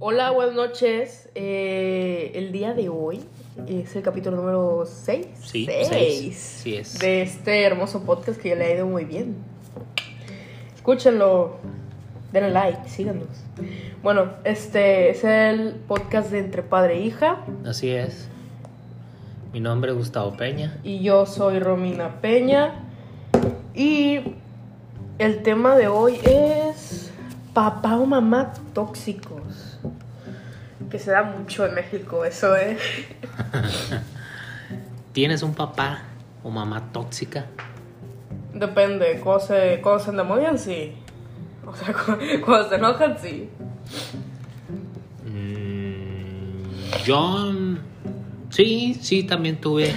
Hola, buenas noches. Eh, el día de hoy es el capítulo número 6. Sí, Seis seis. Sí es. De este hermoso podcast que ya le ha ido muy bien. Escúchenlo. Denle like, síganos. Bueno, este es el podcast de Entre Padre e Hija. Así es. Mi nombre es Gustavo Peña. Y yo soy Romina Peña. Y el tema de hoy es papá o mamá tóxicos. Que se da mucho en México eso, ¿eh? ¿Tienes un papá o mamá tóxica? Depende, cuando se, cuando se endemonian, sí. O sea, cu- cuando, se enojan, sí. Mm, yo sí, sí, también tuve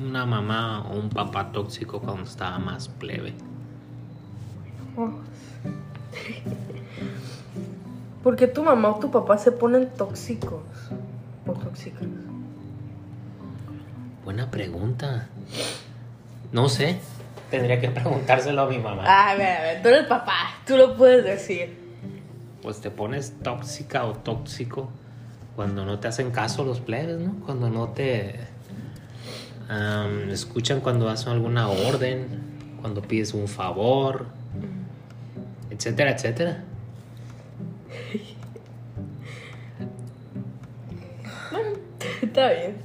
un- una mamá o un papá tóxico cuando estaba más plebe. Oh. ¿Por qué tu mamá o tu papá se ponen tóxicos? O tóxicas. Buena pregunta. No sé. Tendría que preguntárselo a mi mamá. A ver, a ver, tú eres papá, tú lo puedes decir. Pues te pones tóxica o tóxico cuando no te hacen caso los plebes, ¿no? Cuando no te escuchan cuando hacen alguna orden, cuando pides un favor, etcétera, etcétera. Está bien.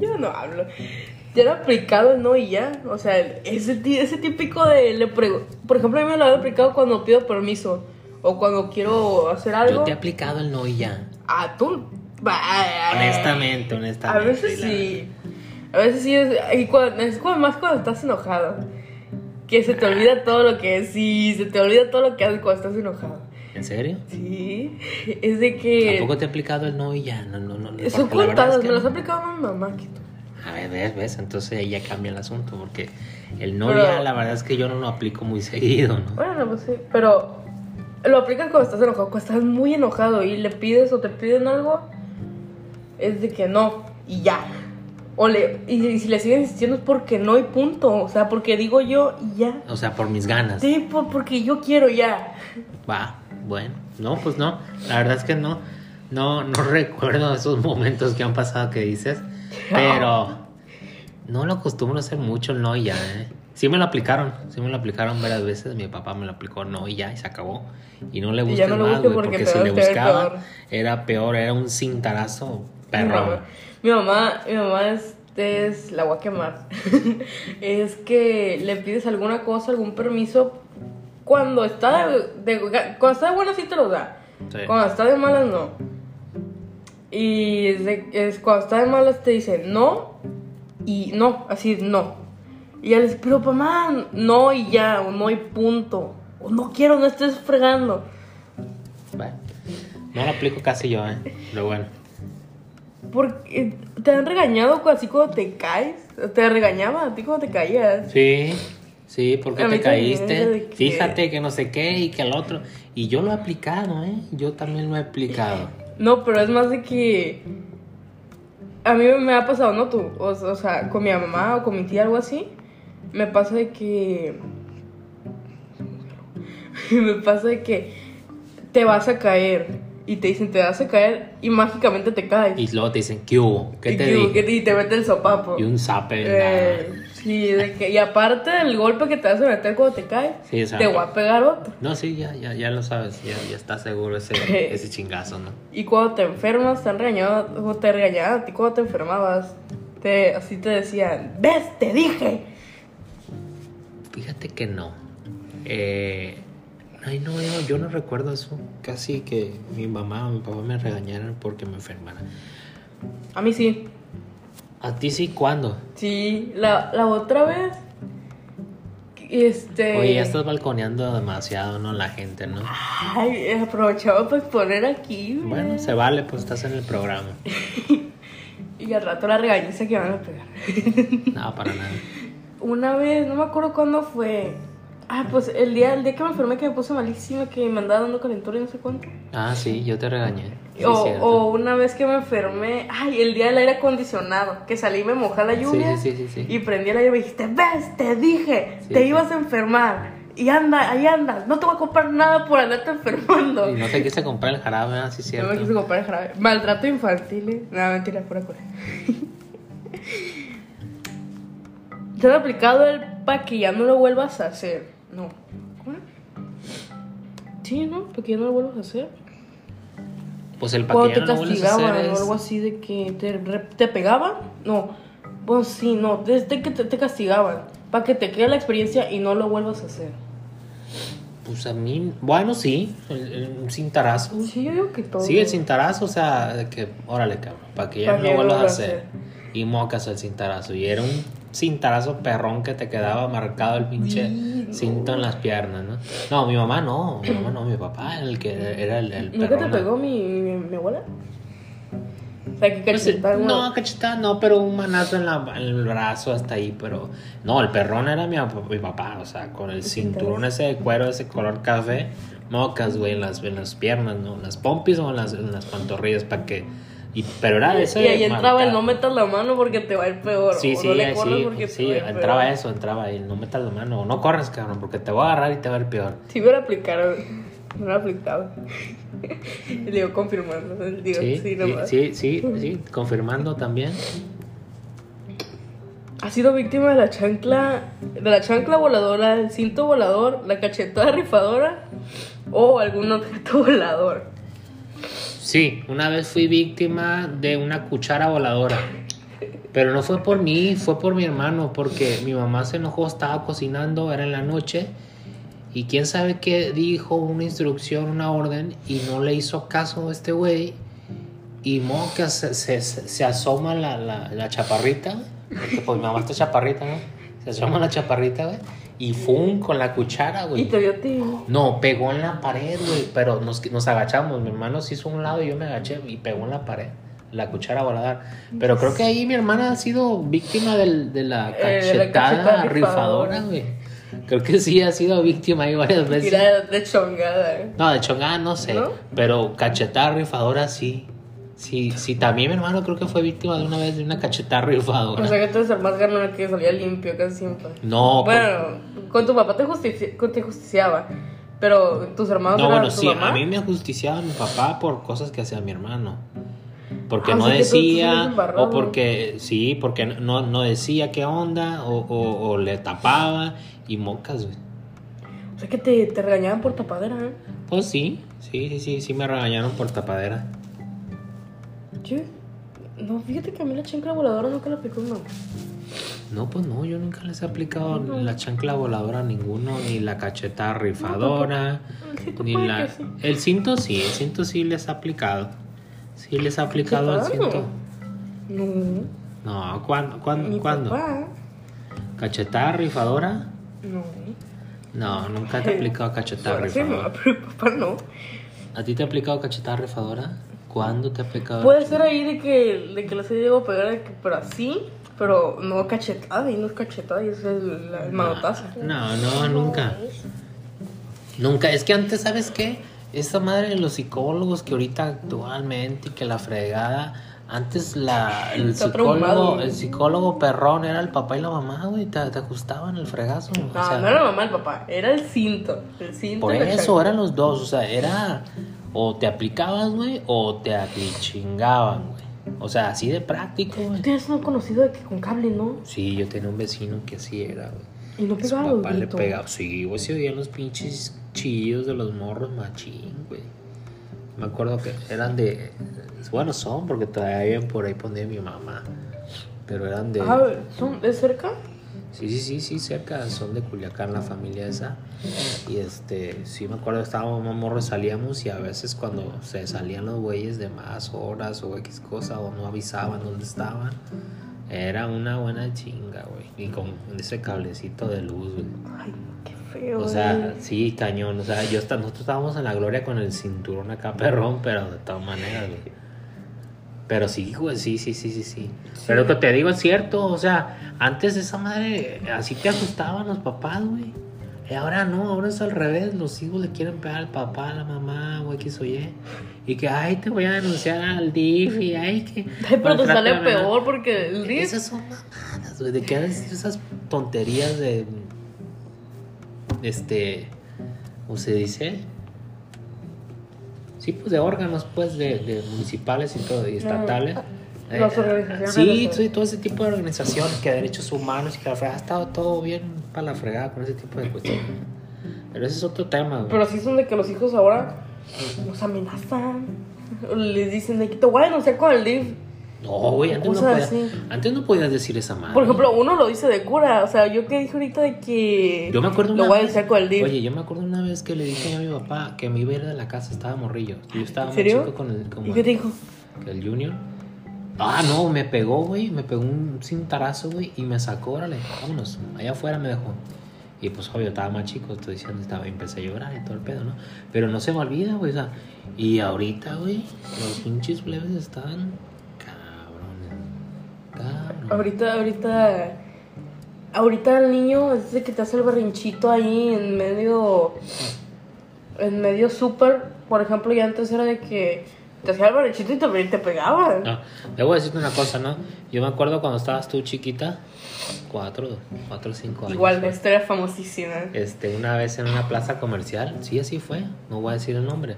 Yo no hablo. Ya lo he aplicado el no y ya. O sea, ese, ese típico de. Le prego- Por ejemplo, a mí me lo he aplicado cuando pido permiso. O cuando quiero hacer algo. Yo te he aplicado el no y ya. Ah, tú. Bah. Honestamente, A honestamente. veces sí. A veces sí es. Y cuando, es cuando- más cuando estás enojado. Que se te olvida todo lo que es. Sí, se te olvida todo lo que haces cuando estás enojado. ¿En serio? Sí. Es de que. Tampoco te he aplicado el no y ya. No, no, no. Son contadas, es que me las ha no. aplicado mi mamá. A ver, ves, ves. Entonces ahí ya cambia el asunto. Porque el no Pero- ya, la verdad es que yo no lo aplico muy seguido, ¿no? Bueno, pues sí, pero lo aplicas cuando estás enojado, cuando estás muy enojado y le pides o te piden algo, es de que no y ya. O le, y, y si le siguen insistiendo es porque no y punto, o sea, porque digo yo y ya. O sea, por mis ganas. Sí, por- porque yo quiero ya. Va, bueno. No, pues no. La verdad es que no. No, no recuerdo esos momentos que han pasado que dices. Pero no lo acostumbro a hacer mucho el no y ya, ¿eh? Sí me lo aplicaron. Sí me lo aplicaron varias veces. Mi papá me lo aplicó no y ya y se acabó. Y no le busqué no más, güey. porque si le buscaba, peor. era peor. Era un cintarazo Mi mamá, perro. mi mamá, mi mamá es, es la voy a quemar. es que le pides alguna cosa, algún permiso cuando está de, de- cuando está de buenas sí te lo da. Sí. Cuando está de malas, no. Y es de- es cuando está de malas te dice no y no, así no. Y él dice, pero mamá, no y ya, o no y punto. O no quiero, no estés fregando. Bueno, no lo aplico casi yo, ¿eh? Pero bueno. Porque te han regañado así cuando te caes. Te regañaba a ti cuando te caías. Sí, sí, porque te caíste. Fíjate que no sé qué y que el otro. Y yo lo he aplicado, ¿eh? Yo también lo he aplicado. No, pero es más de que. A mí me ha pasado, ¿no? Tú, o, o sea, con mi mamá o con mi tía, algo así. Me pasa de que. me pasa de que te vas a caer. Y te dicen, te vas a caer y mágicamente te caes. Y luego te dicen, ¿qué hubo? ¿Qué Y te que- di? que- y te mete el sopapo. Y un zape. Eh, sí, de que, y aparte del golpe que te vas a meter cuando te caes, Sí, te voy a pegar otro. No, sí, ya, ya, ya lo sabes. Ya, ya está seguro ese, ese chingazo, ¿no? Y cuando te enfermas, te han regañado, te regañaban a ti cuando te enfermabas. Te, así te decían, ¿ves? Te dije. Fíjate que no. Eh, ay, no, yo, yo no recuerdo eso. Casi que mi mamá o mi papá me regañaran porque me enfermara. A mí sí. ¿A ti sí cuándo? Sí, la, la otra vez. Este. Oye, ya estás balconeando demasiado, ¿no? La gente, ¿no? Ay, aprovechaba para exponer aquí. güey. Bueno, se vale, pues estás en el programa. Y al rato la regañiza que van a pegar. No, para nada. Una vez, no me acuerdo cuándo fue. Ah, pues el día, el día que me enfermé, que me puse malísima, que me andaba dando calentura y no sé cuánto. Ah, sí, yo te regañé. Sí, o, cierto. o una vez que me enfermé, ay, el día del aire acondicionado, que salí y me mojé la lluvia. Sí, sí, sí. Y prendí el aire y me dijiste, ves, te dije, te ibas a enfermar. y anda, ahí anda, no te voy a comprar nada por andarte enfermando. Y no te quise comprar el jarabe, así es No me cierto. quise comprar el jarabe. Maltrato infantil, ¿eh? No, mentira, pura cura. ¿Te han aplicado el para que ya no lo vuelvas a hacer? No. ¿Cómo? Sí, ¿no? Para que ya no lo vuelvas a hacer. Pues el Cuando paquete te no castigaban o es- algo así de que te, te pegaban. No. Pues sí, no. Desde que te, te castigaban. Para que te quede la experiencia y no lo vuelvas a hacer. Pues a mí, bueno, sí, el, el- un cintarazo. Sí, yo digo que todo. Sí, el cintarazo, o sea, de que, órale, cabrón, para que ya Pa' no lo vuelvas a vuelvas a hacer. hacer. Y mocas el cintarazo. Y era un cintarazo perrón que te quedaba marcado el pinche cinto en las piernas, ¿no? No, mi mamá no, mi mamá no, mi papá el que era el, el ¿Nunca te perrón. pegó mi, mi, mi abuela? O sea, que Pues, no, cachetada no, pero un manazo en, la, en el brazo hasta ahí, pero... No, el perrón era mi, mi papá, o sea, con el cinturón ese de cuero, ese color café, mocas, güey, en las, en las piernas, ¿no? En las pompis o en las, en las pantorrillas, para que... Y, pero era ese... Y ahí entraba el no metas la mano porque te va a ir peor. Sí, sí, no le sí, porque sí, te va a ir entraba peor. eso, entraba ahí, no metas la mano, o no corres, cabrón, porque te voy a agarrar y te va a ir peor. Si hubiera aplicado, no lo aplicado. y le digo confirmando. Digo, Sí, sí, sí, nomás. sí, sí, sí, confirmando también. ¿Has sido víctima de la chancla, de la chancla voladora, el cinto volador, la cachetada rifadora o algún objeto volador? Sí, una vez fui víctima de una cuchara voladora. Pero no fue por mí, fue por mi hermano, porque mi mamá se enojó, estaba cocinando, era en la noche, y quién sabe qué dijo, una instrucción, una orden, y no le hizo caso a este güey, y moca, se, se, asoma la, la, la chaparrita, porque pues mi mamá está chaparrita, ¿no? Se asoma la chaparrita, güey, y fum con la cuchara, güey. Y te dio ti. No, pegó en la pared, güey. Pero nos, nos agachamos. Mi hermano se hizo a un lado y yo me agaché y pegó en la pared. La cuchara voladora. Pero creo que ahí mi hermana ha sido víctima del- de la Eh, la cachetada rifadora, güey. Creo que sí ha sido víctima ahí varias veces. Tira de chongada. ¿eh? No, de chongada no sé. ¿No? Pero cachetada rifadora sí. Sí, sí, también mi hermano creo que fue víctima de una vez de una cachetada rifadora. O sea que tú eres el más ganón que salía limpio casi siempre. no, pues- Bueno, con tu papá te, justici- te justiciaba. Pero tus hermanos No, bueno, sí, mamá. a mí me justiciaba mi papá por cosas que hacía mi hermano. Porque Ah, no decía, o porque, sí, porque no, no decía qué onda, o, o, o le tapaba, y mocas, güey. O sea que te, te regañaban por tapadera, ¿eh? Pues sí, sí, sí, sí, sí me regañaron por tapadera. Yo, no, fíjate que a mí la chancla voladora nunca la aplicó mamá. No, pues no, yo nunca les he aplicado la chancla voladora a ninguno, ni la cacheta rifadora, cinto ni la... sí. El cinto sí, el cinto sí les ha aplicado. Sí les ha aplicado el cinto. No. No, ¿cuándo? ¿Cuándo? ¿cuándo? ¿Cachetada rifadora? No. No, nunca te he aplicado cachetada sí, rifadora. no, pero mi papá no. ¿A ti te ha aplicado cachetada rifadora? ¿Cuándo te ha aplicado? Puede ser ahí de que, de que les he llegado a pegar, pero así, pero no cachetada, y no es cachetada, y es el, el manotazo. No, no, nunca. Nunca. Es que antes, ¿sabes qué? Esta madre de los psicólogos que ahorita actualmente y que la fregada. Antes la, el Está psicólogo, traumado. el psicólogo perrón era el papá y la mamá, güey, te, te ajustaban el fregazo. o No, sea, no era la mamá, el papá, era el cinto. El cinto Por eso eran los dos, o sea, era o te aplicabas, güey, o te chingaban, güey. O sea, así de práctico, güey. Tú tienes un conocido de que con cable, ¿no? Sí, yo tenía un vecino que así era, güey. Y no Su pegaba los papá le pegaba, sí, güey, se oían los pinches chillos de los morros machín, güey. Me acuerdo que eran de, bueno, son porque todavía por ahí ponía mi mamá. Pero eran de, Ah, ¿son de cerca? Sí, sí, sí, sí, cerca, son de Culiacán la familia esa. Y este, sí me acuerdo, estábamos morros, salíamos y a veces cuando se salían los güeyes de más horas o X cosa o no avisaban dónde estaban, era una buena chinga, güey. Y con ese cablecito de luz, güey. Ay, qué feo. O sea, güey. sí, cañón. O sea, yo está- nosotros estábamos en la gloria con el cinturón acá perrón, pero de todas maneras, güey. Pero sí, güey, sí, sí, sí, sí, sí. Pero lo que te digo es cierto, o sea, antes esa madre, así te ajustaban los papás, güey. Y ahora no, ahora es al revés, los hijos le quieren pegar al papá, a la mamá, güey, que oye. Y que, ay, te voy a denunciar al DIF y ay, que... Ay, pero te sale maltrátame". peor porque el RIF. Esas son mamadas, güey, de que decir esas tonterías de... este, ¿cómo se dice? Sí, pues de órganos, pues, de, de municipales y todo, y estatales. Mm, Las Eh, organizaciones Sí, sí, todo ese tipo de organizaciones que derechos humanos y que la fregada ha estado todo bien para la fregada con ese tipo de cuestiones. Pero ese es otro tema, güey. Pero sí son de que los hijos ahora los amenazan. Les dicen de que te voy a denunciar con el DIF. No, güey, antes, no así. antes no podías decir esa madre. Por ejemplo, uno lo dice de cura. O sea, yo que dije ahorita de que Yo me acuerdo lo voy a vez- denunciar con el DIF. Oye, yo me acuerdo una vez que le dije a mi papá que me iba a ir de la casa, estaba morrillo. Yo estaba ¿En muy chico con el, como ¿Y qué dijo? el Junior. Ah, no, me pegó, güey, me pegó un cintarazo, güey, y me sacó, órale, vámonos, allá afuera me dejó. Y pues, obvio, estaba más chico, estoy diciendo, estaba, empecé a llorar y todo el pedo, ¿no? Pero no se me olvida, güey, o sea, y ahorita, güey, los pinches plebes están. Ahorita, ahorita. Ahorita el niño es de que te hace el berrinchito ahí en medio. En medio súper. Por ejemplo, ya antes era de que te hacía el berrinchito y te, te pegaba. No, debo decirte una cosa, ¿no? Yo me acuerdo cuando estabas tú chiquita, cuatro, cuatro o cinco años. Igual, la historia famosísima. Este, una vez en una plaza comercial, sí, así fue, no voy a decir el nombre,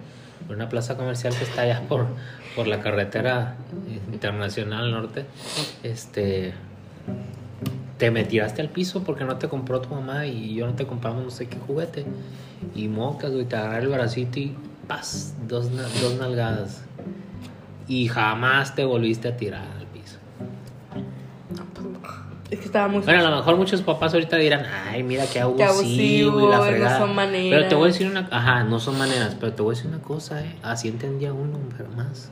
una plaza comercial que está allá por, por la carretera internacional norte, este, te me tiraste al piso porque no te compró tu mamá y yo no te compramos no sé qué juguete, y mocas, güey, te agarré el bracito y paz, dos, dos nalgadas, y jamás te volviste a tirar estaba muy. Bueno, a lo mejor muchos papás ahorita dirán, ay, mira qué abusivo, abusivo, y la no fregada. son maneras. Pero te voy a decir una, ajá, no son maneras, pero te voy a decir una cosa, eh, así entendía uno, pero más.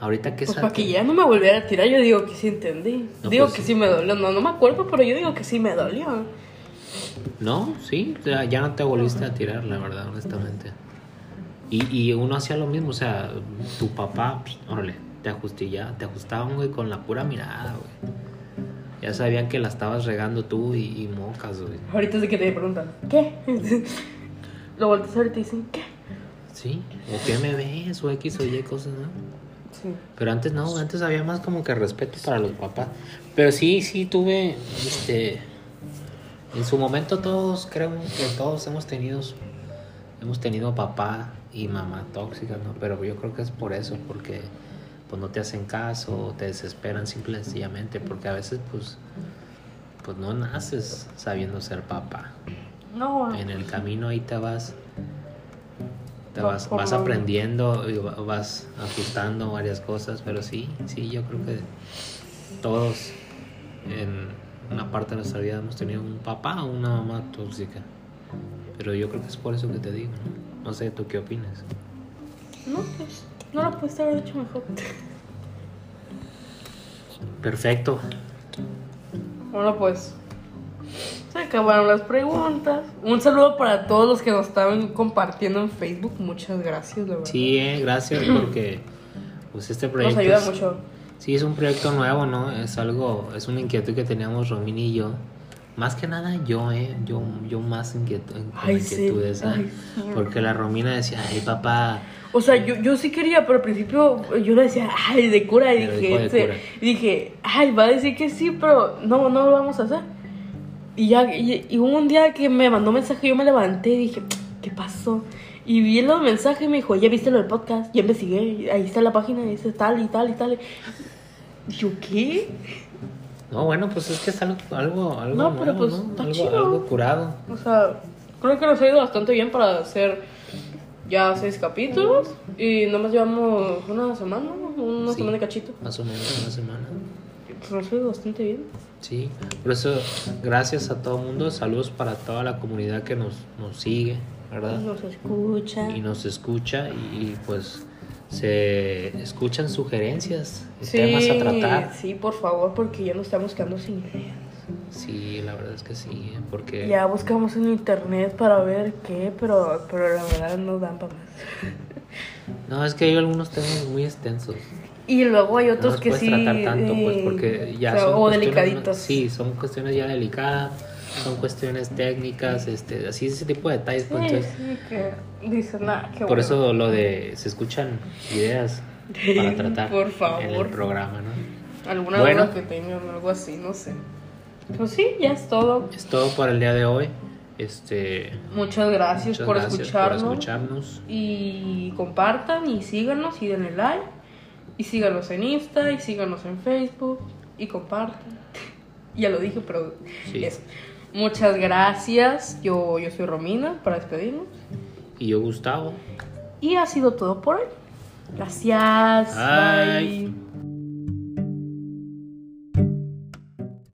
Ahorita que Pues para que ya no me volviera a tirar, yo digo que sí entendí. No, digo pues que sí. sí me dolió. No, no me acuerdo, pero yo digo que sí me dolió. No, sí, ya no te volviste a tirar, la verdad, honestamente. Y, y uno hacía lo mismo, o sea, tu papá, órale, te ajustilla, te ajustaban, güey, con la pura mirada, güey. Ya sabían que la estabas regando tú y, y mocas, güey. Ahorita es de que te preguntan, ¿qué? Lo volteas ahorita y dicen, ¿qué? Sí, o qué me ves, o X o Y cosas, ¿no? Sí. Pero antes no, antes había más como que respeto para los papás. Pero sí, sí tuve, este, en su momento todos, creo que todos hemos tenido, hemos tenido papá y mamá tóxicas, ¿no? Pero yo creo que es por eso, porque pues no te hacen caso, o te desesperan simple y sencillamente, porque a veces pues, pues no naces sabiendo ser papá. No, En el camino ahí te vas, te Va vas, vas aprendiendo y va- vas ajustando varias cosas, pero sí, sí, yo creo que todos en una parte de nuestra vida hemos tenido un papá o una mamá tóxica. Pero yo creo que es por eso que te digo, ¿no? No sé, ¿tú qué opinas? no, pues, no lo pudiste haber hecho mejor. Perfecto. Bueno, pues, se acabaron las preguntas. Un saludo para todos los que nos estaban compartiendo en Facebook. Muchas gracias, verdad. Sí, eh, gracias porque pues este Nos proyecto ayuda es- mucho. Sí, es un proyecto nuevo, ¿no? Es algo, es una inquietud que teníamos Romina y yo. Más que nada yo, ¿eh? Yo, yo más inquietud, Ay, sí. inquietudes. Ay, sí. Porque la Romina decía, ay, papá, O sea, yo, yo sí quería, pero al principio yo le decía, ay, de cura. Y dije, este, cura. y dije, ay, va a decir que sí, pero no, no lo vamos a hacer. Y ya, y, y un día que me mandó mensaje, yo me levanté y dije, ¿qué pasó? Y vi los mensajes y me dijo, ¿ya viste lo del podcast? Ya investigué, ahí está la página, dice tal y tal y tal. Y yo, ¿qué? No, bueno, pues es que es algo, algo, algo No, nuevo, pero pues, ¿no? está Algo, chido. algo curado. O sea, creo que nos ha ido bastante bien para hacer ya seis capítulos. Y nomás llevamos una semana, una Sí. semana de cachito. Más o menos una semana. Pues nos ha ido bastante bien. Sí, por eso, gracias a todo el mundo, saludos para toda la comunidad que nos, nos sigue, ¿verdad? Nos escucha. y nos escucha y, y, pues se escuchan sugerencias, Sí, temas a tratar. sí, por favor, porque ya nos estamos quedando sin ideas. Sí, la verdad es que sí, ¿eh? porque Ya buscamos en internet para ver qué, pero, pero la verdad no dan para más. no es que hay algunos temas muy extensos. Y luego hay No otros los que puedes sí. tratar tanto, pues, eh, porque ya o sea, son o delicaditos. Sí, son cuestiones ya delicadas, son cuestiones técnicas, este, así ese tipo de detalles. pues, Sí, entonces, sí, que dicen, qué por bueno". eso lo de se escuchan ideas para tratar Por favor. en el programa, ¿no? Alguna Bueno. duda que tengan, algo así, no sé. Pues sí, ya es todo. Es todo por el día de hoy. Este, Muchas gracias, muchas por, gracias escucharnos, por escucharnos. Y compartan y síganos y denle like. Y síganos en Insta y síganos en Facebook. Y compartan. ya lo dije, pero Sí. eso. Muchas gracias. Yo, yo soy Romina para despedirnos. Y yo, Gustavo. Y ha sido todo por hoy. Gracias. Bye. Bye.